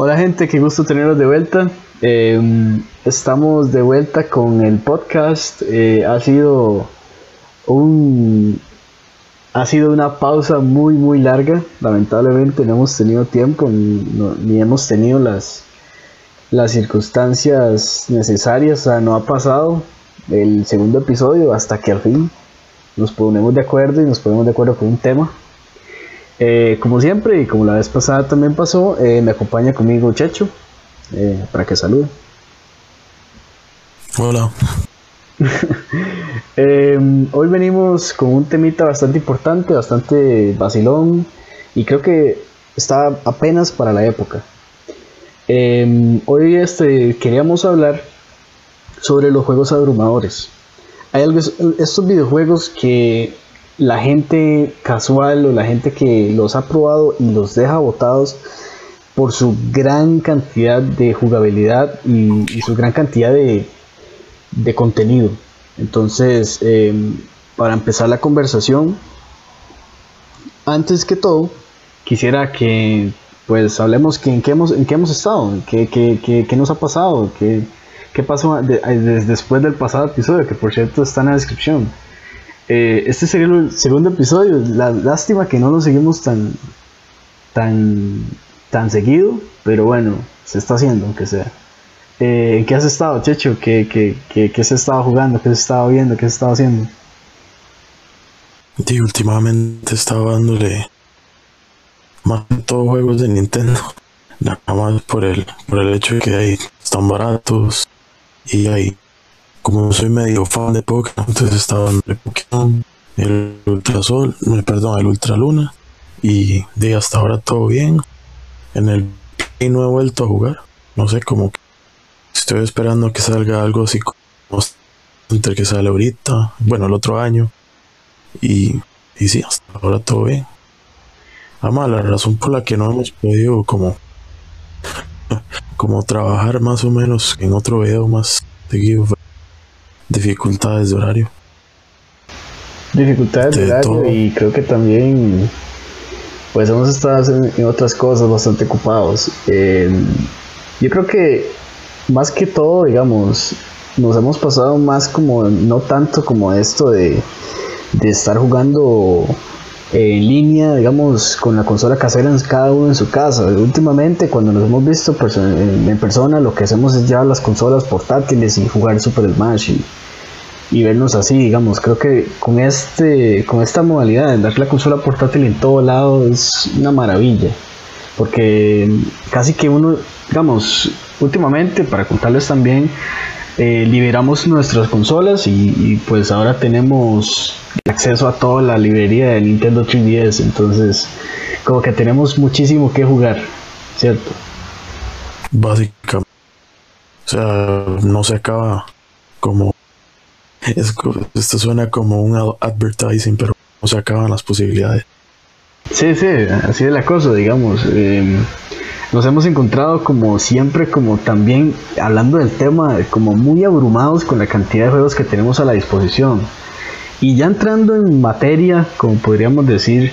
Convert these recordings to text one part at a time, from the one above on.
Hola gente, qué gusto tenerlos de vuelta. Em, estamos de vuelta con el podcast. Eh, ha sido un ha sido una pausa muy muy larga. Lamentablemente no hemos tenido tiempo ni, hemos tenido las las circunstancias necesarias. O sea, no ha pasado el segundo episodio hasta que al fin nos ponemos de acuerdo y nos ponemos de acuerdo con un tema. Eh, como siempre y como la vez pasada también pasó, eh, me acompaña conmigo Checho eh, para que salude. Hola. hoy venimos con un temita bastante importante, bastante vacilón y creo que está apenas para la época. hoy este, queríamos hablar sobre los juegos abrumadores. Hay algo, estos videojuegos que la gente casual o la gente que los ha probado y los deja botados por su gran cantidad de jugabilidad y, su gran cantidad de, contenido. Entonces, em, para empezar la conversación, antes que todo, quisiera que pues hablemos que en qué hemos, en qué hemos estado, qué, qué, nos ha pasado, qué, qué pasó después del pasado episodio, que por cierto está en la descripción. Eh, este sería el segundo episodio. La, lástima que no lo seguimos tan, tan, tan seguido, pero bueno, se está haciendo, aunque sea. Eh, ¿Qué has estado, Checho? ¿Qué, qué, qué, qué se estaba jugando? ¿Qué se estaba viendo? ¿Qué se estaba haciendo? Sí, últimamente estaba dándole más de todos juegos de Nintendo. Nada más por el, por el hecho de que ahí están baratos y hay como soy medio fan de Pokémon, entonces estaba en el Pokémon, el Ultrasol, perdón, el Ultraluna, y de hasta ahora todo bien. En el y no he vuelto a jugar, no sé, como que estoy esperando que salga algo así como que sale ahorita, bueno, el otro año, y, y sí, hasta ahora todo bien. Además, la razón por la que no hemos podido como como trabajar más o menos en otro video más seguido dificultades de horario. Dificultades de, horario y creo que también pues hemos estado en, otras cosas bastante ocupados. yo creo que más que todo, digamos, nos hemos pasado más como, no tanto como esto de, de estar jugando en línea, digamos, con la consola casera en cada uno en su casa. Últimamente, cuando nos hemos visto en persona, lo que hacemos es llevar las consolas portátiles y jugar Super Smash y, y vernos así, digamos. Creo que con, este, con esta modalidad de dar la consola portátil en todo lado es una maravilla. Porque casi que uno, digamos, últimamente, para contarles también, eh, liberamos nuestras consolas y, pues ahora tenemos acceso a toda la librería de Nintendo 3DS, entonces como que tenemos muchísimo que jugar, ¿cierto? Básicamente. O sea, no se acaba como... esto suena como un advertising, pero no se acaban las posibilidades. Sí, sí, así es la cosa, digamos. Eh, nos hemos encontrado como siempre, como también hablando del tema, como muy abrumados con la cantidad de juegos que tenemos a la disposición. Y ya entrando en materia, como podríamos decir,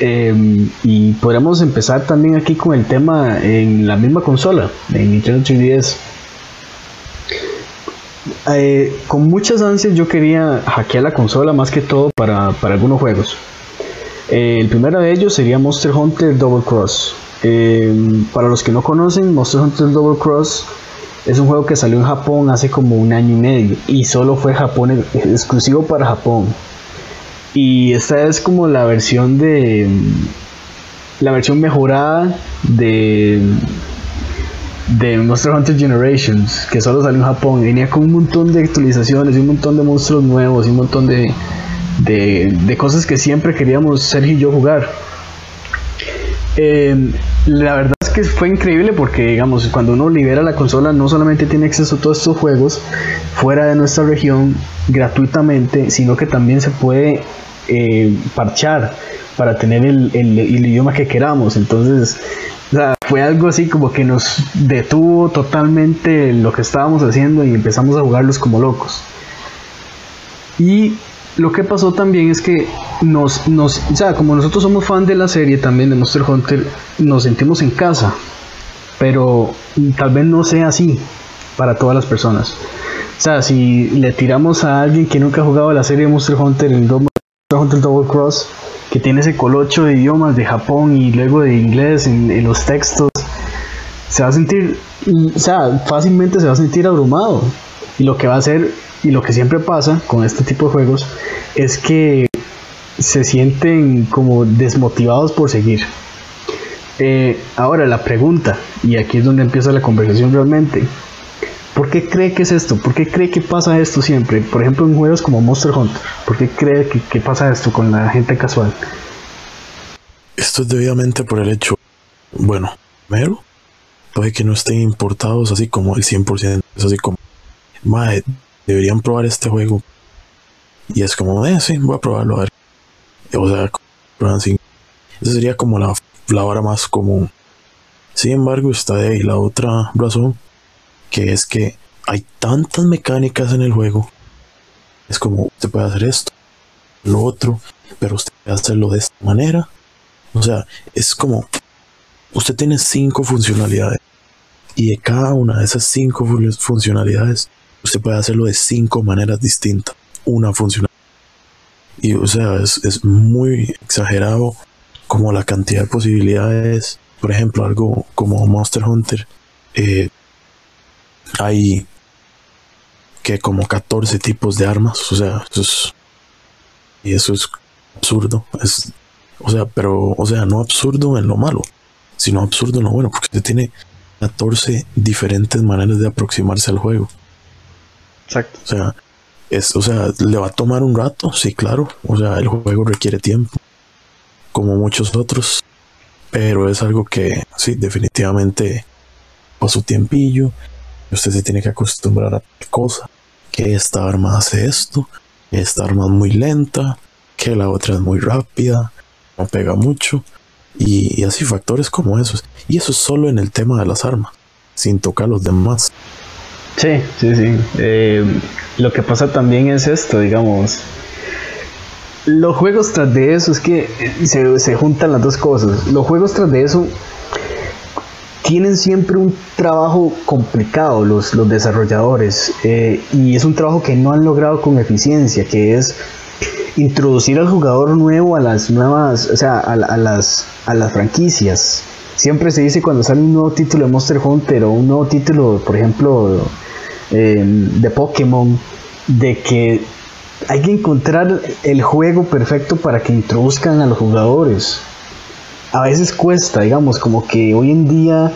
em, y podríamos empezar también aquí con el tema en la misma consola, en Nintendo 3DS. Eh, con muchas ansias yo quería hackear la consola más que todo para, algunos juegos. Eh, el primero de ellos sería Monster Hunter Double Cross. Eh, para los que no conocen, Monster Hunter Double Cross es un juego que salió en Japón hace como un año y medio y solo fue Japón exclusivo para Japón. Y esta es como la versión de la versión mejorada de Monster Hunter Generations, que solo salió en Japón. Venía con un montón de actualizaciones un montón de monstruos nuevos un montón de, de, de cosas que siempre queríamos Sergio y yo jugar. Eh, la verdad es que fue increíble porque, digamos, cuando uno libera la consola, no solamente tiene acceso a todos estos juegos fuera de nuestra región gratuitamente, sino que también se puede eh, parchar para tener el, idioma que queramos. Entonces, fue algo así como que nos detuvo totalmente lo que estábamos haciendo y empezamos a jugarlos como locos. Y lo que pasó también es que nos, nos, o sea, como nosotros somos fan de la serie también de Monster Hunter, nos sentimos en casa. pero tal vez no sea así para todas las personas. O sea, si le tiramos a alguien que nunca ha jugado la serie Monster Hunter, el Monster Hunter Double Cross, que tiene ese colocho de idiomas de Japón y luego de inglés en, los textos, se va a sentir, o sea, fácilmente se va a sentir abrumado. Y lo que va a hacer, y lo que siempre pasa con este tipo de juegos, es que se sienten como desmotivados por seguir. Eh, ahora la pregunta, y aquí es donde empieza la conversación realmente, ¿por qué cree que es esto? ¿Por qué cree que pasa esto siempre? Por ejemplo, en juegos como Monster Hunter, ¿por qué cree que, pasa esto con la gente casual? Esto es debidamente por el hecho, bueno, primero, puede que no estén importados así como el 100%, es así como, deberían probar este juego. Y es como, eh, sí, voy a probarlo a ver. O sea, así. Esa sería como la la hora más común. Sin embargo, está ahí la otra razón, que es que hay tantas mecánicas en el juego. Es como, usted puede hacer esto, lo otro, pero usted puede hacerlo de esta manera. O sea, es como, usted tiene cinco funcionalidades. Y de cada una de esas cinco funcionalidades, usted puede hacerlo de cinco maneras distintas. Una funcionalidad. Y o sea, es, es muy exagerado como la cantidad de posibilidades, por ejemplo, algo como Monster Hunter, eh, hay que como 14 tipos de armas, o sea, eso es, y eso es absurdo, es, o sea, pero, o sea, no absurdo en lo malo, sino absurdo en lo bueno, porque usted tiene 14 diferentes maneras de aproximarse al juego. Exacto. O sea, es, o sea, le va a tomar un rato, sí, claro, o sea, el juego requiere tiempo como muchos otros, pero es algo que sí, definitivamente su tiempillo, usted se tiene que acostumbrar a tal cosa, que esta arma hace esto, que esta arma es muy lenta, que la otra es muy rápida, no pega mucho, y, así factores como esos. Y eso es solo en el tema de las armas, sin tocar los demás. Sí, sí, sí. Eh, lo que pasa también es esto, digamos, los juegos tras de eso es que se, se, juntan las dos cosas. Los juegos tras de eso tienen siempre un trabajo complicado los, los desarrolladores eh, y es un trabajo que no han logrado con eficiencia, que es introducir al jugador nuevo a las nuevas, o sea, a, las, a las franquicias. Siempre se dice cuando sale un nuevo título de Monster Hunter o un nuevo título, por ejemplo, eh, de Pokémon, de que hay que encontrar el juego perfecto para que introduzcan a los jugadores. A veces cuesta, digamos, como que hoy en día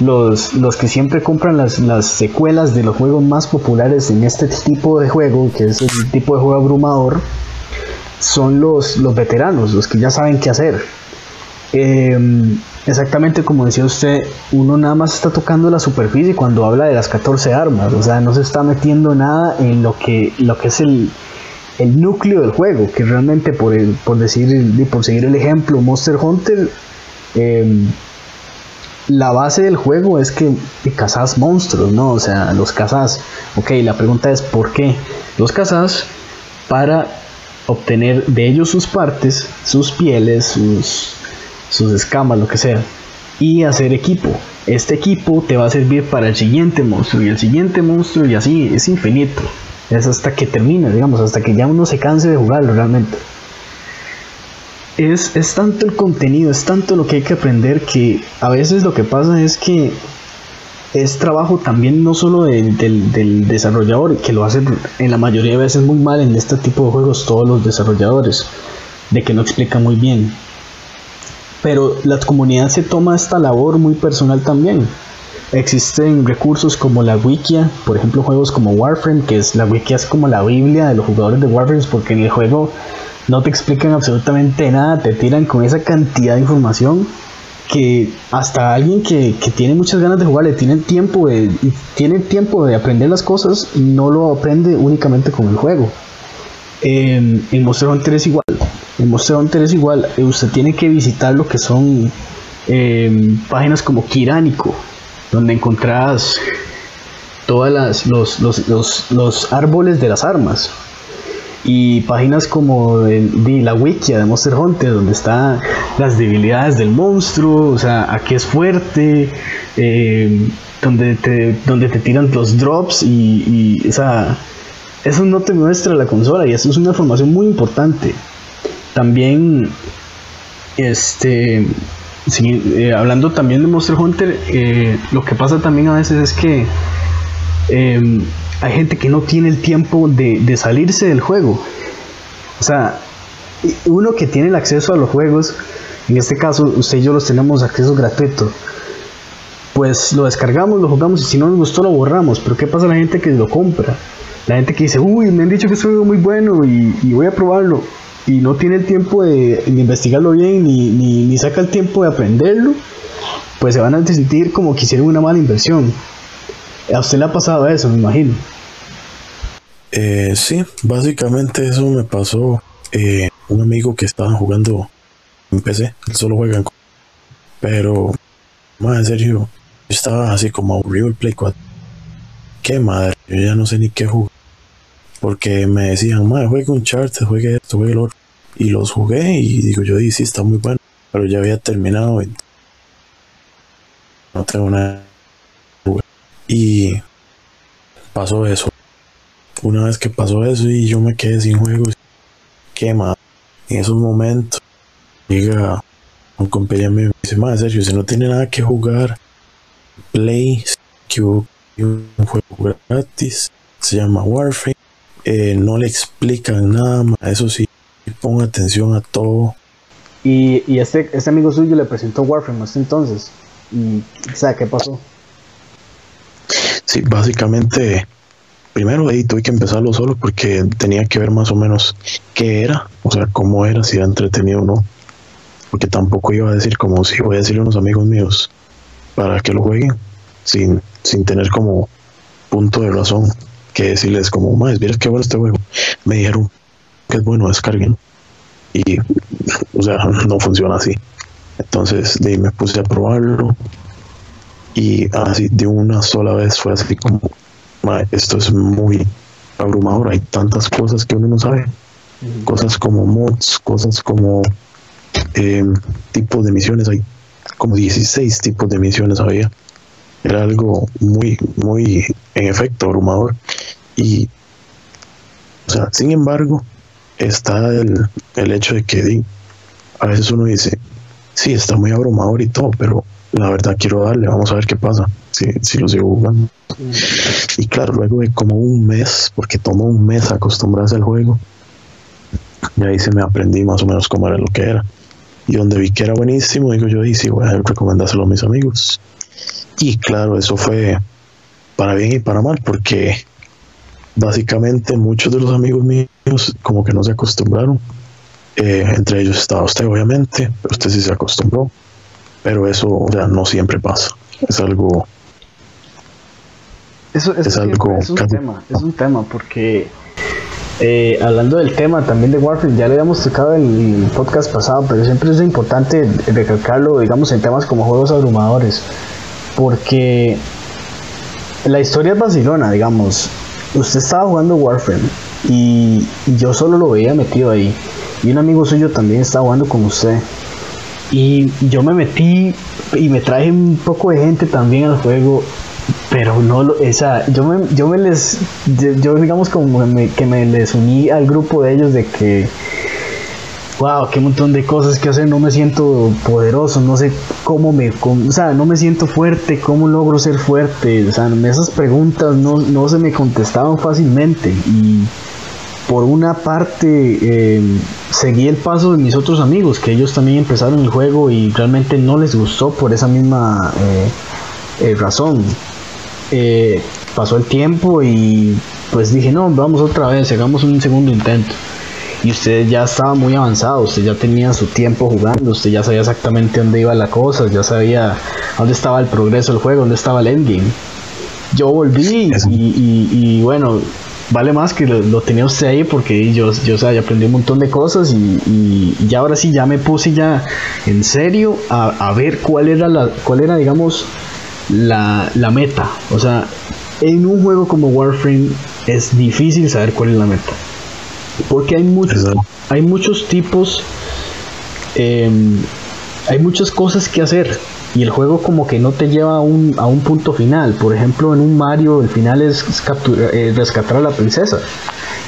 los, los que siempre compran las, las, secuelas de los juegos más populares en este tipo de juego, que es el tipo de juego abrumador, son los, los veteranos, los que ya saben qué hacer. Em, exactamente como decía usted, uno nada más está tocando la superficie cuando habla de las 14 armas, o sea, no se está metiendo nada en lo que, lo que es el, el núcleo del juego, que realmente por, el, por decir por seguir el ejemplo, Monster Hunter, em, la base del juego es que, cazas monstruos, ¿no? O sea, los cazas. Ok, la pregunta es ¿por qué? Los cazas para obtener de ellos sus partes, sus pieles, sus, sus escamas, lo que sea, y hacer equipo. Este equipo te va a servir para el siguiente monstruo y el siguiente monstruo y así es infinito. Es hasta que termine, digamos, hasta que ya uno se canse de jugarlo realmente. Es, es tanto el contenido, es tanto lo que hay que aprender que a veces lo que pasa es que es trabajo también no solo del, del, desarrollador, que lo hacen en la mayoría de veces muy mal en este tipo de juegos todos los desarrolladores, de que no explican muy bien. Pero la comunidad se toma esta labor muy personal también. Existen recursos como la Wikia, por ejemplo juegos como Warframe, que es la Wikia es como la Biblia de los jugadores de Warframe porque en el juego no te explican absolutamente nada, te tiran con esa cantidad de información que hasta alguien que, tiene muchas ganas de jugar le tiene tiempo de, tiene tiempo de aprender las cosas no lo aprende únicamente con el juego. Eh, en Monster Hunter es igual. En Monster Hunter es igual. Usted tiene que visitar lo que son em, páginas como Kiránico, donde encontrás todas las los, los, los, árboles de las armas y páginas como la wikia de Monster Hunter, donde están las debilidades del monstruo, o sea, a qué es fuerte, eh, donde, te, donde te tiran los drops y, y eso no te muestra la consola y eso es una información muy importante. También, este, eh, hablando también de Monster Hunter, eh, lo que pasa también a veces es que em, hay gente que no tiene el tiempo de, salirse del juego. O sea, uno que tiene el acceso a los juegos, en este caso usted y yo los tenemos acceso gratuito, pues lo descargamos, lo jugamos y si no nos gustó lo borramos. Pero ¿qué pasa a la gente que lo compra? La gente que dice, uy, me han dicho que es un juego muy bueno y, voy a probarlo. Y no tiene el tiempo de, investigarlo bien ni, ni, saca el tiempo de aprenderlo, pues se van a sentir como que hicieron una mala inversión. A usted le ha pasado eso, me imagino. Eh, sí, básicamente eso me pasó. Eh, un amigo que estaba jugando en PC, él solo juega en. Pero, más en serio, estaba así como aburrido el Play 4. Qué madre, yo ya no sé ni qué jugar. Porque me decían, madre, juegue un chart, juegue esto, juegue el otro. Y los jugué y digo, yo dije, sí, está muy bueno. Pero ya había terminado y no tengo nada. Y pasó eso. Una vez que pasó eso y yo me quedé sin juegos, qué más. En esos momentos llega un compañero y me dice, más serio, si no tiene nada que jugar, Play, que un juego gratis, se llama Warframe, eh, no le explican nada más, eso sí, ponga atención a todo. Y, y este, este amigo suyo le presentó Warframe hasta entonces, y ¿sabe qué pasó? Sí, básicamente primero ahí tuve que empezarlo solo porque tenía que ver más o menos qué era, o sea, cómo era, si era entretenido o no. Porque tampoco iba a decir como si voy a decirle a unos amigos míos para que lo jueguen, sin, sin tener como punto de razón que decirles como, más, miras qué bueno este juego. Me dijeron que es bueno, descarguen. Y, o sea, no funciona así. Entonces, de me puse a probarlo. Y así de una sola vez fue así como, esto es muy abrumador, hay tantas cosas que uno no sabe, cosas como mods, cosas como eh, tipos de misiones, hay como 16 tipos de misiones había. Era algo muy, muy, en efecto, abrumador. Y, o sea, sin embargo, está el, el hecho de que a veces uno dice, sí, está muy abrumador y todo, pero la verdad quiero darle, vamos a ver qué pasa, si, si lo sigo jugando. Y claro, luego de como un mes, porque tomó un mes acostumbrarse al juego, y ahí se me aprendí más o menos cómo era lo que era. Y donde vi que era buenísimo, digo yo, y sí, voy a recomendárselo a mis amigos. Y claro, eso fue para bien y para mal, porque básicamente muchos de los amigos míos como que no se acostumbraron. Eh, entre ellos estaba usted, obviamente, pero usted sí se acostumbró. Pero eso, o sea, no siempre pasa. Es algo. Eso, es, algo. Es un tema, es un tema, porque eh, hablando del tema también de Warframe, ya le habíamos tocado en el podcast pasado, pero siempre es importante recalcarlo, digamos, en temas como juegos abrumadores, porque la historia es vacilona, digamos. Usted estaba jugando Warframe y yo solo lo veía metido ahí, y un amigo suyo también estaba jugando con usted. Y yo me metí y me traje un poco de gente también al juego, pero no, esa, yo me, yo me les, yo, digamos como que me les uní al grupo de ellos de que, wow, qué montón de cosas que hacer, no me siento poderoso, no sé cómo me, o sea, no me siento fuerte, cómo logro ser fuerte, o sea, esas preguntas no, no se me contestaban fácilmente y por una parte eh, seguí el paso de mis otros amigos, que ellos también empezaron el juego y realmente no les gustó por esa misma eh, eh, razón. pasó el tiempo y pues dije, no, vamos otra vez, hagamos un segundo intento. Y usted ya estaba muy avanzado, usted ya tenía su tiempo jugando, usted ya sabía exactamente dónde iba la cosa, ya sabía dónde estaba el progreso del juego, dónde estaba el endgame. Yo volví y bueno, vale más que lo, tenía usted ahí porque yo, yo, ya aprendí un montón de cosas y, y, ahora sí ya me puse ya en serio a, ver cuál era la, cuál era, digamos, la, la, meta. O sea, en un juego como Warframe es difícil saber cuál es la meta. Porque hay muchos, hay muchos tipos, em, hay muchas cosas que hacer y el juego como que no te lleva a un, a un punto final. Por ejemplo, en un Mario el final es eh, rescatar a la princesa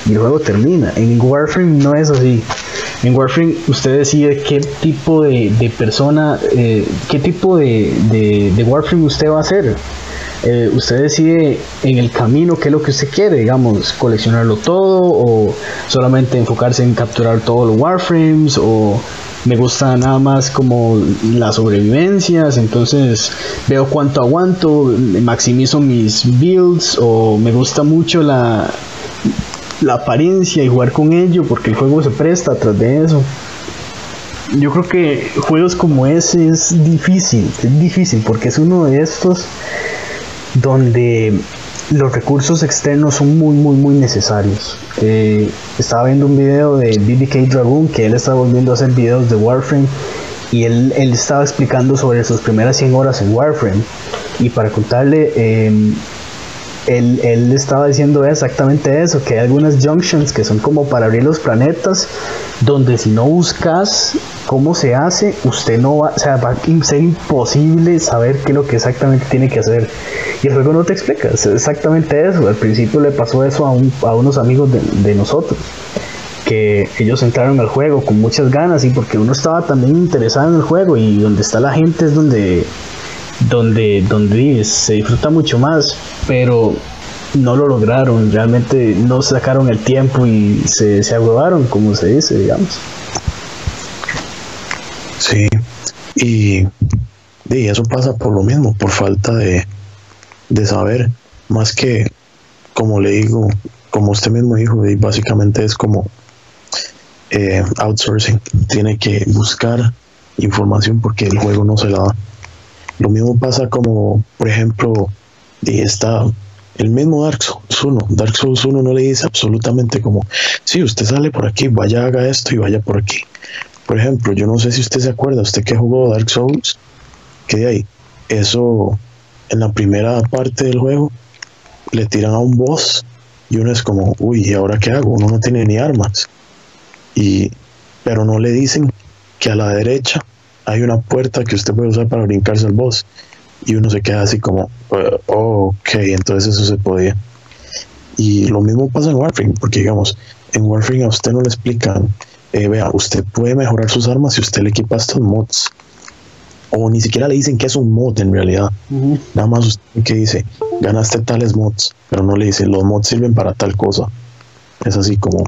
y el juego termina. En Warframe no es así. En Warframe usted decide qué tipo de, persona, eh, qué tipo de, de, Warframe usted va a hacer. Eh, usted decide en el camino qué es lo que usted quiere, digamos, coleccionarlo todo o solamente enfocarse en capturar todos los Warframes o me gusta nada más como las sobrevivencias, entonces veo cuánto aguanto, maximizo mis builds o me gusta mucho la, la apariencia y jugar con ello porque el juego se presta atrás de eso. Yo creo que juegos como ese es difícil, es difícil porque es uno de estos donde los recursos externos son muy, muy, muy necesarios. Eh, estaba viendo un video de BBK Dragoon que él estaba volviendo a hacer videos de Warframe y él, él estaba explicando sobre sus primeras 100 horas en Warframe. Y para contarle, eh, él, él, estaba diciendo exactamente eso, que hay algunas junctions que son como para abrir los planetas, donde si no buscas cómo se hace, usted no va, o sea, va a ser imposible saber qué es lo que exactamente tiene que hacer. Y el juego no te explica, es exactamente eso. Al principio le pasó eso a, un, a unos amigos de, nosotros que ellos entraron al juego con muchas ganas y porque uno estaba también interesado en el juego y donde está la gente es donde donde, donde se disfruta mucho más, pero no lo lograron, realmente no sacaron el tiempo y se, se como se dice, digamos. Sí, y, y, eso pasa por lo mismo, por falta de, de saber, más que, como le digo, como usted mismo dijo, y básicamente es como eh, outsourcing, tiene que buscar información porque el juego no se la da. Lo mismo pasa como, por ejemplo, está el mismo Dark Souls 1. Dark Souls 1 no le dice absolutamente como, si usted sale por aquí, vaya, haga esto y vaya por aquí. Por ejemplo, yo no sé si usted se acuerda, usted que jugó Dark Souls, que de ahí, eso en la primera parte del juego le tiran a un boss y uno es como, uy, ¿y ahora qué hago? Uno no tiene ni armas. Y, pero no le dicen que a la derecha hay una puerta que usted puede usar para brincarse al boss. Y uno se queda así como, oh, ok, entonces eso se podía. Y lo mismo pasa en Warframe, porque digamos, en Warframe a usted no le explican, eh, vea, usted puede mejorar sus armas si usted le equipa estos mods. O ni siquiera le dicen que es un mod en realidad. Nada más usted que dice, ganaste tales mods, pero no le dicen, los mods sirven para tal cosa. Es así como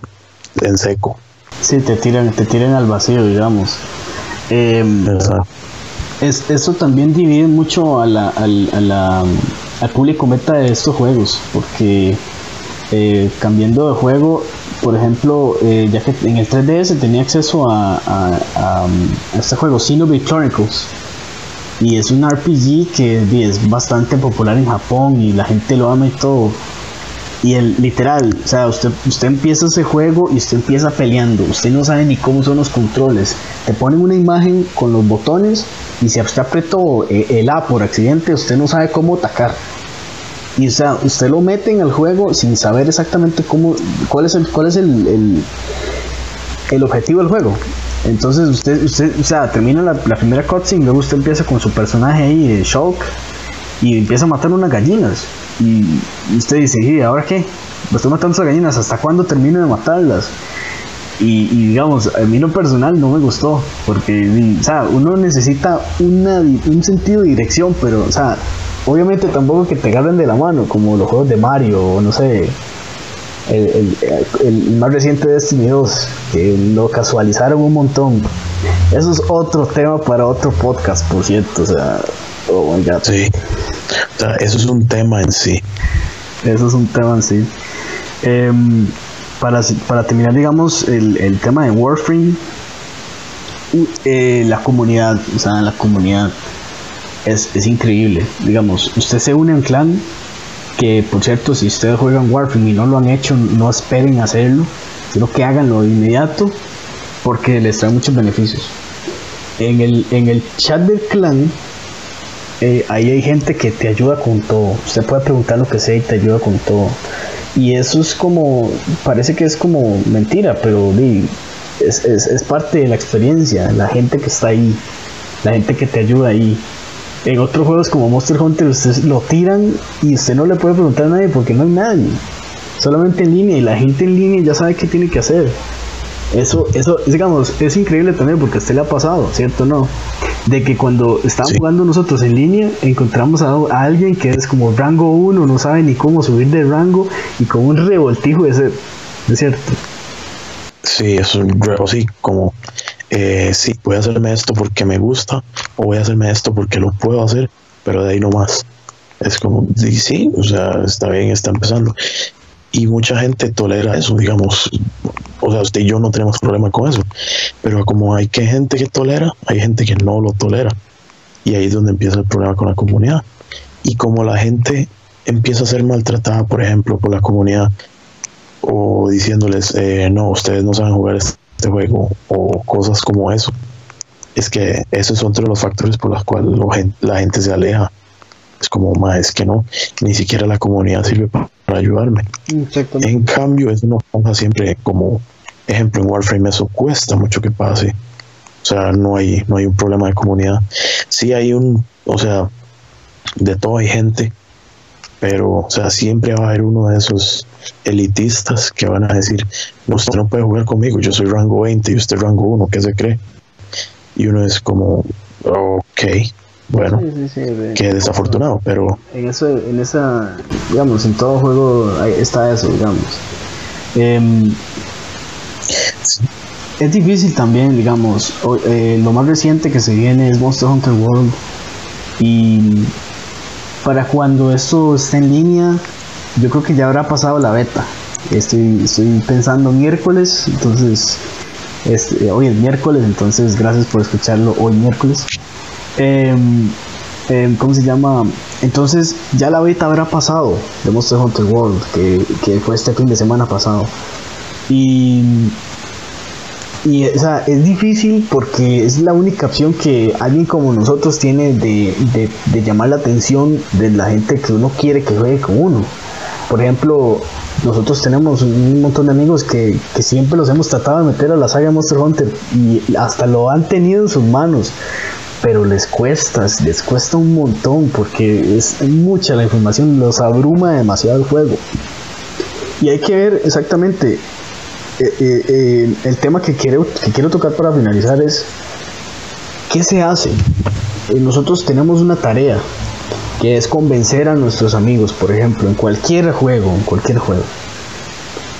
en seco. Sí, te tiran, te tiran al vacío, digamos. Eh, es, eso también divide mucho a la, al público meta de estos juegos, porque eh, cambiando de juego, por ejemplo, eh, ya que en el 3DS tenía acceso a, a, este juego, Xenoblade Chronicles, y es un RPG que es bastante popular en Japón y la gente lo ama y todo. Y el literal, o sea, usted, usted empieza ese juego y usted empieza peleando, usted no sabe ni cómo son los controles, te ponen una imagen con los botones y si usted apretó eh, el A por accidente, usted no sabe cómo atacar. Y o sea, usted lo mete en el juego sin saber exactamente cómo, cuál es el, cuál es el, el, objetivo del juego. Entonces usted, usted, o sea, termina la, la primera cutscene, luego usted empieza con su personaje ahí, de Shulk, y empieza a matar unas gallinas. Y usted dice, ¿y ahora qué? Estoy matando esas gallinas, ¿hasta cuándo termino de matarlas? Y, digamos, a mí lo personal no me gustó, porque o sea, uno necesita una, un sentido de dirección, pero o sea, obviamente tampoco que te agarren de la mano, como los juegos de Mario, o no sé, el, el, más reciente de Destiny 2, que lo casualizaron un montón. Eso es otro tema para otro podcast, por cierto, o sea, oh my god. Sí eso es un tema en sí. Eso es un tema en sí. Em, para, para, terminar, digamos, el, tema de Warframe, eh, la comunidad, o sea, la comunidad es, es, increíble. Digamos, usted se une a un clan, que por cierto, si ustedes juegan Warframe y no lo han hecho, no esperen hacerlo, sino que háganlo de inmediato, porque les trae muchos beneficios. En el, en el chat del clan eh, ahí hay gente que te ayuda con todo. Usted puede preguntar lo que sea y te ayuda con todo. Y eso es como, parece que es como mentira, pero es, es, parte de la experiencia, la gente que está ahí, la gente que te ayuda ahí. En otros juegos como Monster Hunter, ustedes lo tiran y usted no le puede preguntar a nadie porque no hay nadie. Solamente en línea y la gente en línea ya sabe qué tiene que hacer. Eso, eso, digamos, es increíble también porque a usted le ha pasado, ¿cierto? No. De que cuando estamos jugando nosotros en línea, encontramos a, alguien que es como rango 1, no sabe ni cómo subir de rango y con un revoltijo de ser, ¿es cierto? Sí, es un sí, como, eh, sí, voy a hacerme esto porque me gusta o voy a hacerme esto porque lo puedo hacer, pero de ahí no más. Es como, sí, o sea, está bien, está empezando y mucha gente tolera eso, digamos, o sea, usted y yo no tenemos problema con eso, pero como hay que gente que tolera, hay gente que no lo tolera, y ahí es donde empieza el problema con la comunidad. Y como la gente empieza a ser maltratada, por ejemplo, por la comunidad, o diciéndoles, eh, no, ustedes no saben jugar este juego, o cosas como eso, es que esos son entre los factores por los cuales la gente se aleja es como, más es que no, ni siquiera la comunidad sirve para, ayudarme. En cambio, eso no pasa siempre como ejemplo en Warframe, eso cuesta mucho que pase. O sea, no hay, no hay un problema de comunidad. Sí hay un, o sea, de todo hay gente, pero, o sea, siempre va a haber uno de esos elitistas que van a decir, usted no puede jugar conmigo, yo soy rango 20 y usted rango 1, ¿qué se cree? Y uno es como, ok, bueno, que desafortunado, pero... En, eso, en esa, digamos, en todo juego está eso, digamos. Em, es difícil también, digamos, eh, lo más reciente que se viene es Monster Hunter World y para cuando esto esté en línea, yo creo que ya habrá pasado la beta. Estoy, estoy pensando miércoles, entonces, este, hoy es miércoles, entonces gracias por escucharlo hoy miércoles. Em, em, ¿Cómo se llama? Entonces ya la beta habrá pasado de Monster Hunter World, que, que fue este fin de semana pasado. Y, y o sea, es difícil porque es la única opción que alguien como nosotros tiene de, de, de llamar la atención de la gente que uno quiere que juegue con uno. Por ejemplo, nosotros tenemos un montón de amigos que, que, siempre los hemos tratado de meter a la saga Monster Hunter y hasta lo han tenido en sus manos pero les cuesta, les cuesta un montón porque es mucha la información, los abruma demasiado el juego. Y hay que ver exactamente, eh, eh, eh, el tema que quiero, que quiero tocar para finalizar es, ¿qué se hace? nosotros tenemos una tarea que es convencer a nuestros amigos, por ejemplo, en cualquier juego, en cualquier juego.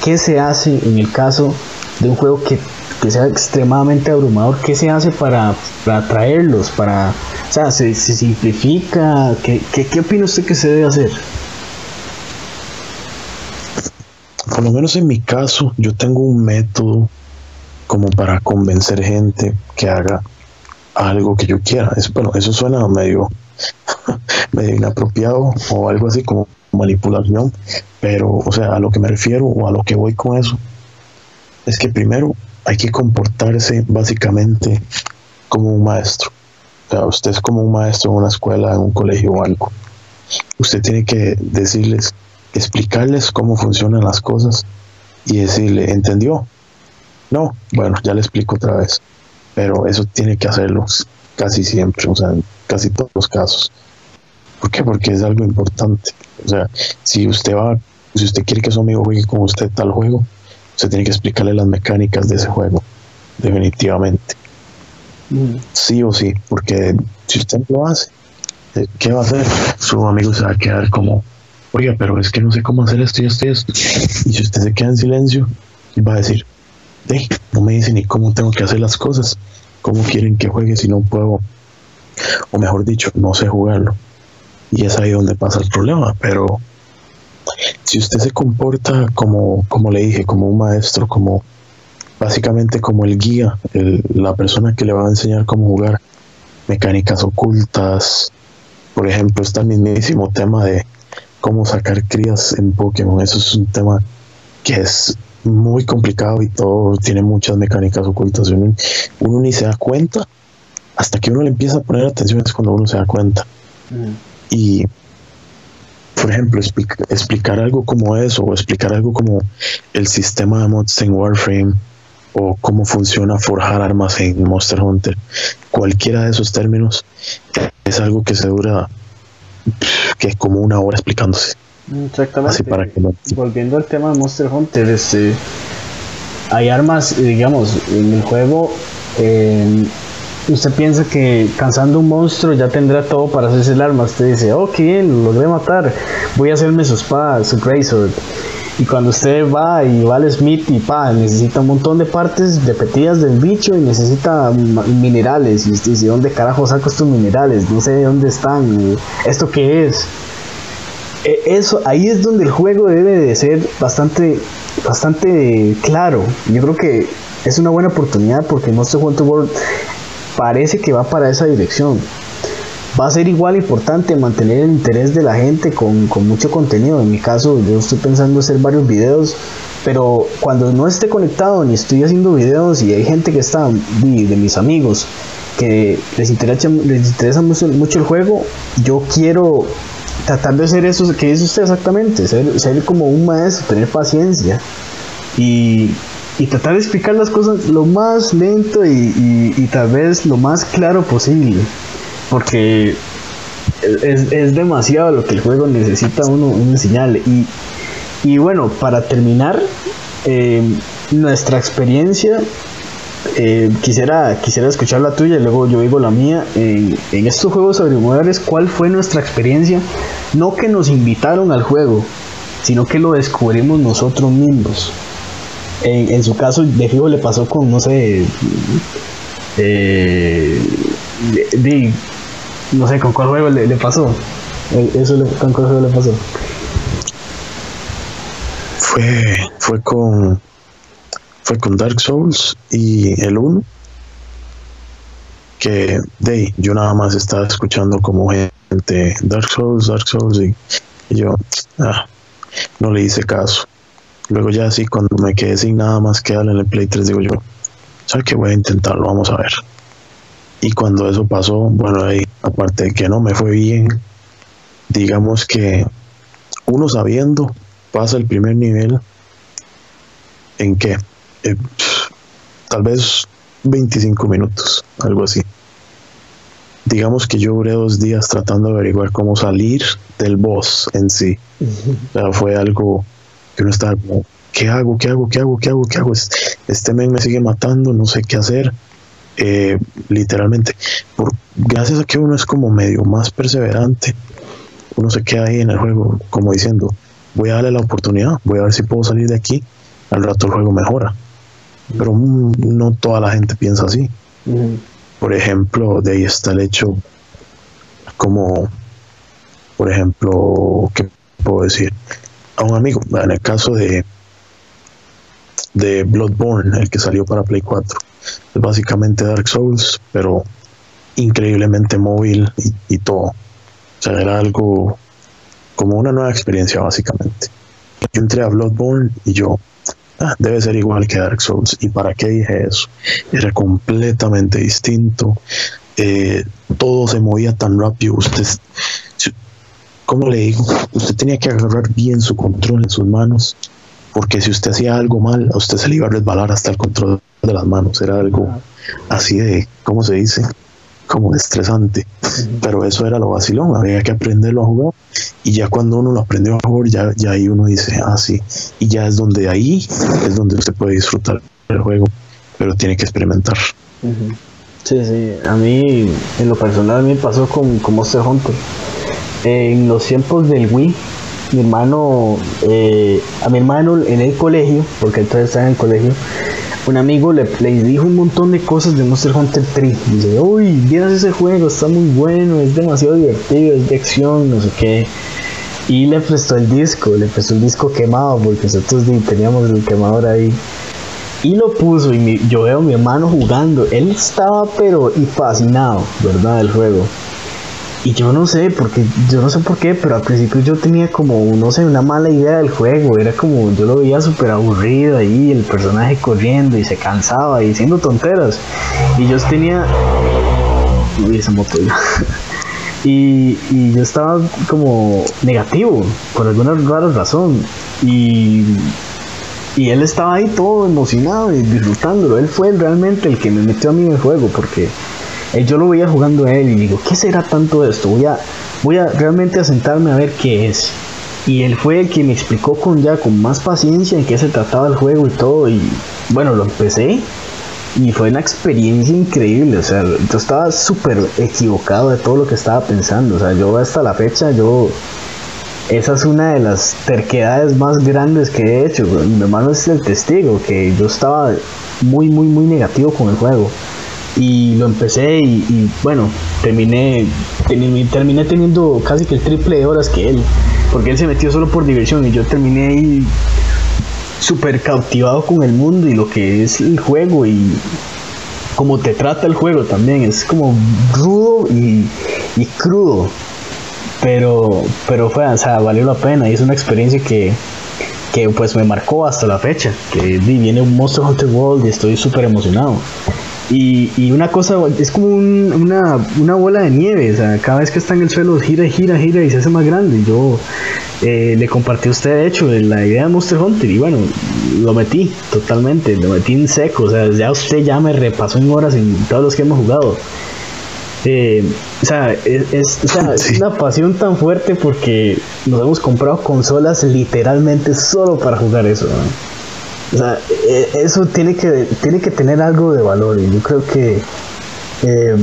¿Qué se hace en el caso de un juego que que sea extremadamente abrumador, ¿qué se hace para, para atraerlos? Para, o sea, ¿se, simplifica? ¿Qué, ¿Qué, opina usted que se debe hacer? Por lo menos en mi caso, yo tengo un método como para convencer gente que haga algo que yo quiera. Es, bueno, eso suena medio, medio inapropiado o algo así como manipulación, pero, o sea, a lo que me refiero o a lo que voy con eso, es que primero hay que comportarse básicamente como un maestro. O sea, usted es como un maestro en una escuela, en un colegio o algo. Usted tiene que decirles, explicarles cómo funcionan las cosas y decirle, ¿entendió? No, bueno, ya le explico otra vez. Pero eso tiene que hacerlo casi siempre, o sea, en casi todos los casos. ¿Por qué? Porque es algo importante. O sea, si usted va, si usted quiere que su amigo juegue con usted tal juego, se tiene que explicarle las mecánicas de ese juego, definitivamente. Mm. Sí o sí, porque si usted lo hace, eh, ¿qué va a hacer? Su amigo se va a quedar como, oiga, pero es que no sé cómo hacer esto y esto y esto. Y si usted se queda en silencio, va a decir, no me dice ni cómo tengo que hacer las cosas, cómo quieren que juegue si no puedo, o mejor dicho, no sé jugarlo. Y es ahí donde pasa el problema, pero si usted se comporta como, como le dije, como un maestro, como básicamente como el guía, la persona que le va a enseñar cómo jugar mecánicas ocultas, por ejemplo, está el mismísimo tema de cómo sacar crías en Pokémon, eso es un tema que es muy complicado y todo tiene muchas mecánicas ocultas. Uno, uno ni se da cuenta, hasta que uno le empieza a poner atención es cuando uno se da cuenta. Mm. Y por ejemplo, explicar algo como eso, o explicar algo como el sistema de mods en Warframe, o cómo funciona forjar armas en Monster Hunter, cualquiera de esos términos es algo que se dura que es como una hora explicándose. Exactamente. para que Volviendo al tema de Monster Hunter, este, hay armas, digamos, en el juego. Eh, usted piensa que cansando un monstruo ya tendrá todo para hacerse el arma. Usted dice, oh, qué bien, lo logré matar. Voy a hacerme su espada, su Sword. Y cuando usted va y va al Smith y pa, necesita un montón de partes repetidas del bicho y necesita minerales. Y usted ¿dónde carajo saco estos minerales? No sé dónde están. ¿Esto qué es? E, eso, ahí es donde el juego debe de ser bastante, bastante claro. Yo creo que es una buena oportunidad porque Monster Hunter World parece que va para esa dirección. Va a ser igual importante mantener el interés de la gente con, mucho contenido. En mi caso, yo estoy pensando hacer varios videos, pero cuando no esté conectado ni estoy haciendo videos y hay gente que está, de, mis amigos, que les interesa, les interesa mucho, el juego, yo quiero tratar de hacer eso que dice usted exactamente, ser, como un maestro, tener paciencia y, y tratar de explicar las cosas lo más lento y, tal vez lo más claro posible. Porque es, demasiado lo que el juego necesita uno, una señal. Y, y bueno, para terminar, eh, nuestra experiencia, eh, quisiera, quisiera escuchar la tuya y luego yo digo la mía. en estos juegos agrimodales, ¿cuál fue nuestra experiencia? No que nos invitaron al juego, sino que lo descubrimos nosotros mismos en, su caso, de fijo le pasó con, no sé, eh, no sé, con cuál juego le, pasó. Eh, eso con cuál juego le pasó. Fue, fue con, fue con Dark Souls y el 1 que de yo nada más estaba escuchando como gente Dark Souls, Dark Souls y, yo ah, no le hice caso. Luego ya así cuando me quedé sin nada más que darle en el Play 3 digo yo, ¿sabes qué? Voy a intentarlo, vamos a ver. Y cuando eso pasó, bueno, ahí, aparte de que no me fue bien, digamos que uno sabiendo pasa el primer nivel en que eh, tal vez 25 minutos, algo así. Digamos que yo duré dos días tratando de averiguar cómo salir del boss en sí. O sea, fue algo que uno está como, ¿qué hago? ¿Qué hago? ¿Qué hago? ¿Qué hago? ¿Qué hago? Este men me sigue matando, no sé qué hacer. Eh, literalmente, por, gracias a que uno es como medio más perseverante, uno se queda ahí en el juego como diciendo, voy a darle la oportunidad, voy a ver si puedo salir de aquí, al rato el juego mejora. Pero mm, no toda la gente piensa así. Por ejemplo, de ahí está el hecho como, por ejemplo, ¿qué puedo decir? a un amigo, en el caso de, de Bloodborne, el que salió para Play 4. Es básicamente Dark Souls, pero increíblemente móvil y, todo. O sea, era algo como una nueva experiencia, básicamente. Entré a Bloodborne y yo, ah, debe ser igual que Dark Souls. ¿Y para qué dije eso? Era completamente distinto. Eh, todo se movía tan rápido. Usted, ¿cómo le digo? Usted tenía que agarrar bien su control en sus manos, porque si usted hacía algo mal, a usted se le iba a resbalar hasta el control de las manos. Era algo así de, ¿cómo se dice? Como estresante. Pero eso era lo vacilón, había que aprenderlo a jugar. Y ya cuando uno lo aprendió a jugar, ya, ya ahí uno dice, ah, sí. Y ya es donde ahí es donde usted puede disfrutar el juego, pero tiene que experimentar. Sí, sí. A mí, en lo personal, me pasó con, con Monster Hunter en los tiempos del Wii, mi hermano, eh, a mi hermano en el colegio, porque entonces estaba en el colegio, un amigo le, dijo un montón de cosas de Monster Hunter 3. Dice, uy, vieras ese juego, está muy bueno, es demasiado divertido, es de acción, no sé qué. Y le prestó el disco, le prestó el disco quemado, porque nosotros teníamos el quemador ahí. Y lo puso y yo veo a mi hermano jugando. Él estaba pero y fascinado, ¿verdad? Del juego. Y yo no sé, porque yo no sé por qué, pero al principio yo tenía como, no sé, una mala idea del juego. Era como, yo lo veía súper aburrido ahí, el personaje corriendo y se cansaba y diciendo tonteras. Y yo tenía. Uy, esa moto Y, y yo estaba como negativo, por alguna rara razón. Y, y él estaba ahí todo emocionado y disfrutándolo. Él fue realmente el que me metió a mí en el juego, porque eh, yo lo veía jugando a él y digo, ¿qué será tanto esto? Voy a, voy a realmente a sentarme a ver qué es. Y él fue el que me explicó con ya con más paciencia en qué se trataba el juego y todo. Y bueno, lo empecé y fue una experiencia increíble. O sea, yo estaba súper equivocado de todo lo que estaba pensando. O sea, yo hasta la fecha, yo. Esa es una de las terquedades más grandes que he hecho. Mi hermano es el testigo, que yo estaba muy, muy, muy negativo con el juego y lo empecé y, bueno, terminé, terminé, teniendo casi que el triple de horas que él, porque él se metió solo por diversión y yo terminé ahí súper cautivado con el mundo y lo que es el juego y cómo te trata el juego también, es como rudo y, crudo, pero, pero fue, o sea, valió la pena y es una experiencia que, que pues me marcó hasta la fecha, que viene un Monster Hunter World y estoy súper emocionado. Y, una cosa, es como una, bola de nieve, o sea, cada vez que está en el suelo gira, gira, gira y se hace más grande. Yo eh, le compartí a usted, de hecho, la idea de Monster Hunter y bueno, lo metí totalmente, lo metí en seco, o sea, ya usted ya me repasó en horas en todos los que hemos jugado. Eh, o sea, es, una pasión tan fuerte porque nos hemos comprado consolas literalmente solo para jugar eso. O sea, e, eso tiene que, tiene que tener algo de valor y yo creo que eh,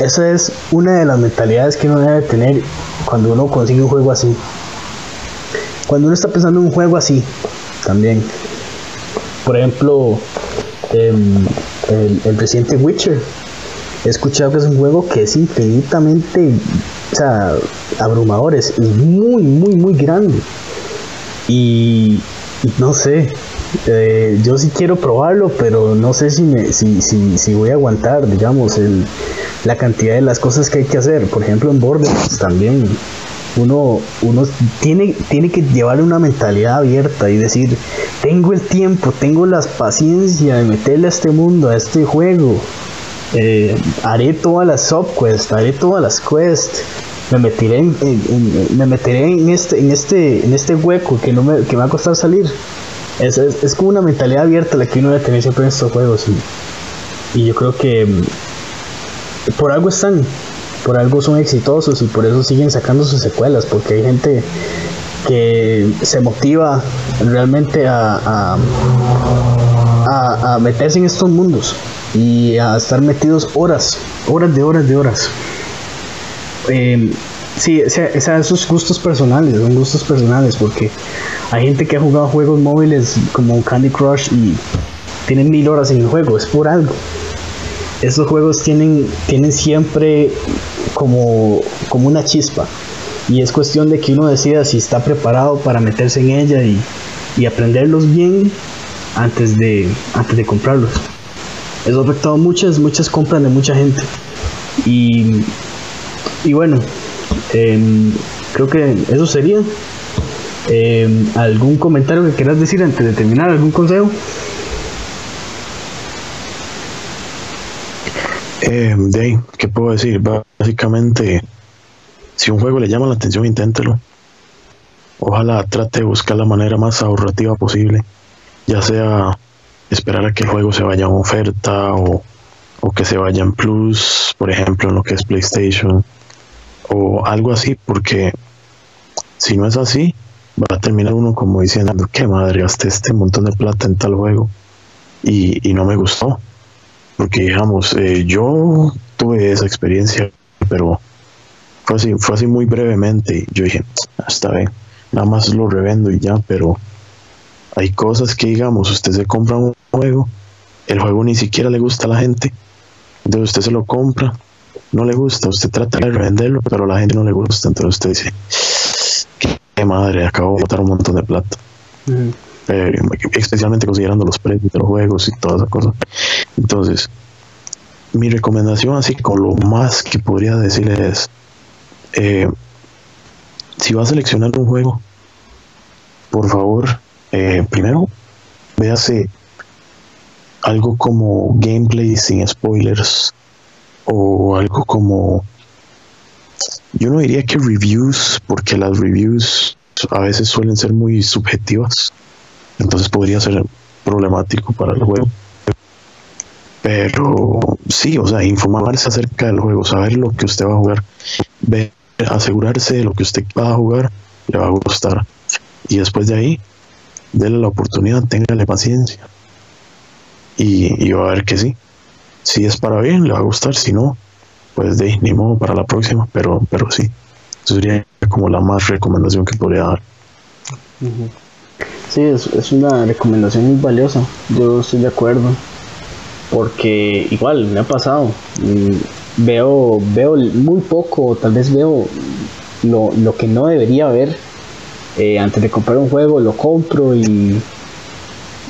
esa es una de las mentalidades que uno debe tener cuando uno consigue un juego así. Cuando uno está pensando en un juego así, también. Por ejemplo, em, el, el reciente Witcher. He escuchado que es un juego que es infinitamente o sea, abrumador, es muy, muy, muy grande. Y no sé, eh, yo sí quiero probarlo, pero no sé si, me, si, si, si voy a aguantar, digamos, el, la cantidad de las cosas que hay que hacer. Por ejemplo, en Borderlands también uno, uno tiene, tiene que llevarle una mentalidad abierta y decir, tengo el tiempo, tengo la paciencia de meterle a este mundo, a este juego. Eh, haré todas las subquests, haré todas las quests, me meteré en, me meteré en este, en este, en este hueco que no me, que me va a costar salir. Es, es, como una mentalidad abierta la que uno debe tener siempre en estos juegos. Y, y yo creo que mm, por algo están, por algo son exitosos y por eso siguen sacando sus secuelas, porque hay gente que se motiva realmente a, a, a, meterse en estos mundos y a estar metidos horas, horas de horas de horas. Eh, sí, o sea, esos gustos personales, son gustos personales, porque hay gente que ha jugado juegos móviles como Candy Crush y tienen mil horas en el juego, es por algo. Estos juegos tienen, tienen siempre como, como una chispa y es cuestión de que uno decida si está preparado para meterse en ella y, aprenderlos bien antes de, antes de comprarlos. Eso ha afectado muchas, muchas compras de mucha gente. Y, y bueno, em, creo que eso sería. Em, ¿Algún comentario que quieras decir antes de terminar? ¿Algún consejo? Eh, ¿qué puedo decir? Básicamente, si un juego le llama la atención, inténtelo. Ojalá trate de buscar la manera más ahorrativa posible, ya sea esperar a que el juego se vaya en oferta o, o que se vaya en plus, por ejemplo, en lo que es PlayStation o algo así, porque si no es así, va a terminar uno como diciendo, qué madre, gasté este montón de plata en tal juego y, no me gustó. Porque digamos, eh, yo tuve esa experiencia, pero fue así, fue así muy brevemente. Yo dije, está bien, nada más lo revendo y ya, pero hay cosas que digamos, usted se compra un juego, el juego ni siquiera le gusta a la gente, entonces usted se lo compra, no le gusta, usted trata de revenderlo, pero a la gente no le gusta, entonces usted dice, madre, acabo de botar un montón de plata. Eh, especialmente considerando los precios de los juegos y todas esas cosas. Entonces, mi recomendación, así con lo más que podría decirle es: eh, si va a seleccionar un juego, por favor, eh, primero véase algo como gameplay sin spoilers o algo como yo no diría que reviews, porque las reviews a veces suelen ser muy subjetivas, entonces podría ser problemático para el juego. Pero sí, o sea, informarse acerca del juego, saber lo que usted va a jugar, ver, asegurarse de lo que usted va a jugar, le va a gustar. Y después de ahí, déle la oportunidad, téngale paciencia. Y, y va a ver que sí. Si es para bien, le va a gustar, si no, pues de ni modo para la próxima, pero, pero sí. Eso sería como la más recomendación que podría dar. Sí, es, es una recomendación muy valiosa. Yo estoy de acuerdo. Porque igual me ha pasado. Mm, veo, veo muy poco, tal vez veo lo, lo que no debería ver. Eh, antes de comprar un juego, lo compro y,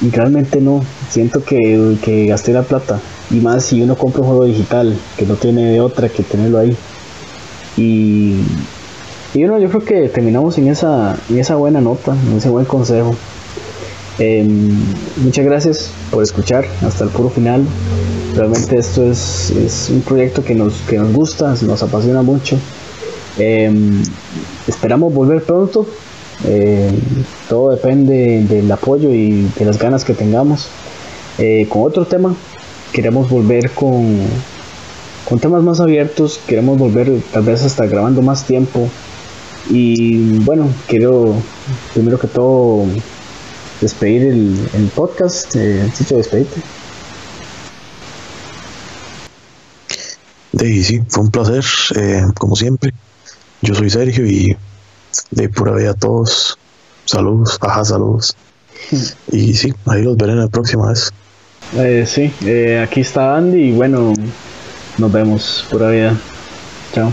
y realmente no. Siento que, que gasté la plata. Y más si uno compra un juego digital, que no tiene de otra que tenerlo ahí. Y, y bueno, yo creo que terminamos en esa, en esa buena nota, en ese buen consejo. Em, muchas gracias por escuchar hasta el puro final. Realmente esto es, es un proyecto que nos, que nos gusta, nos apasiona mucho. Em, esperamos volver pronto. Em, todo depende del apoyo y de las ganas que tengamos. Eh, con otro tema, queremos volver con, con temas más abiertos, queremos volver tal vez hasta grabando más tiempo. Y bueno, quiero primero que todo despedir el, podcast. Eh, Chicho, despedite. De sí, fue un placer, eh, como siempre. Yo soy Sergio y de pura vida a todos. Saludos, ajá, saludos. Y sí, ahí los veré en la próxima vez. Eh, sí, eh, aquí está Andy y bueno, nos vemos. Pura vida. Chao.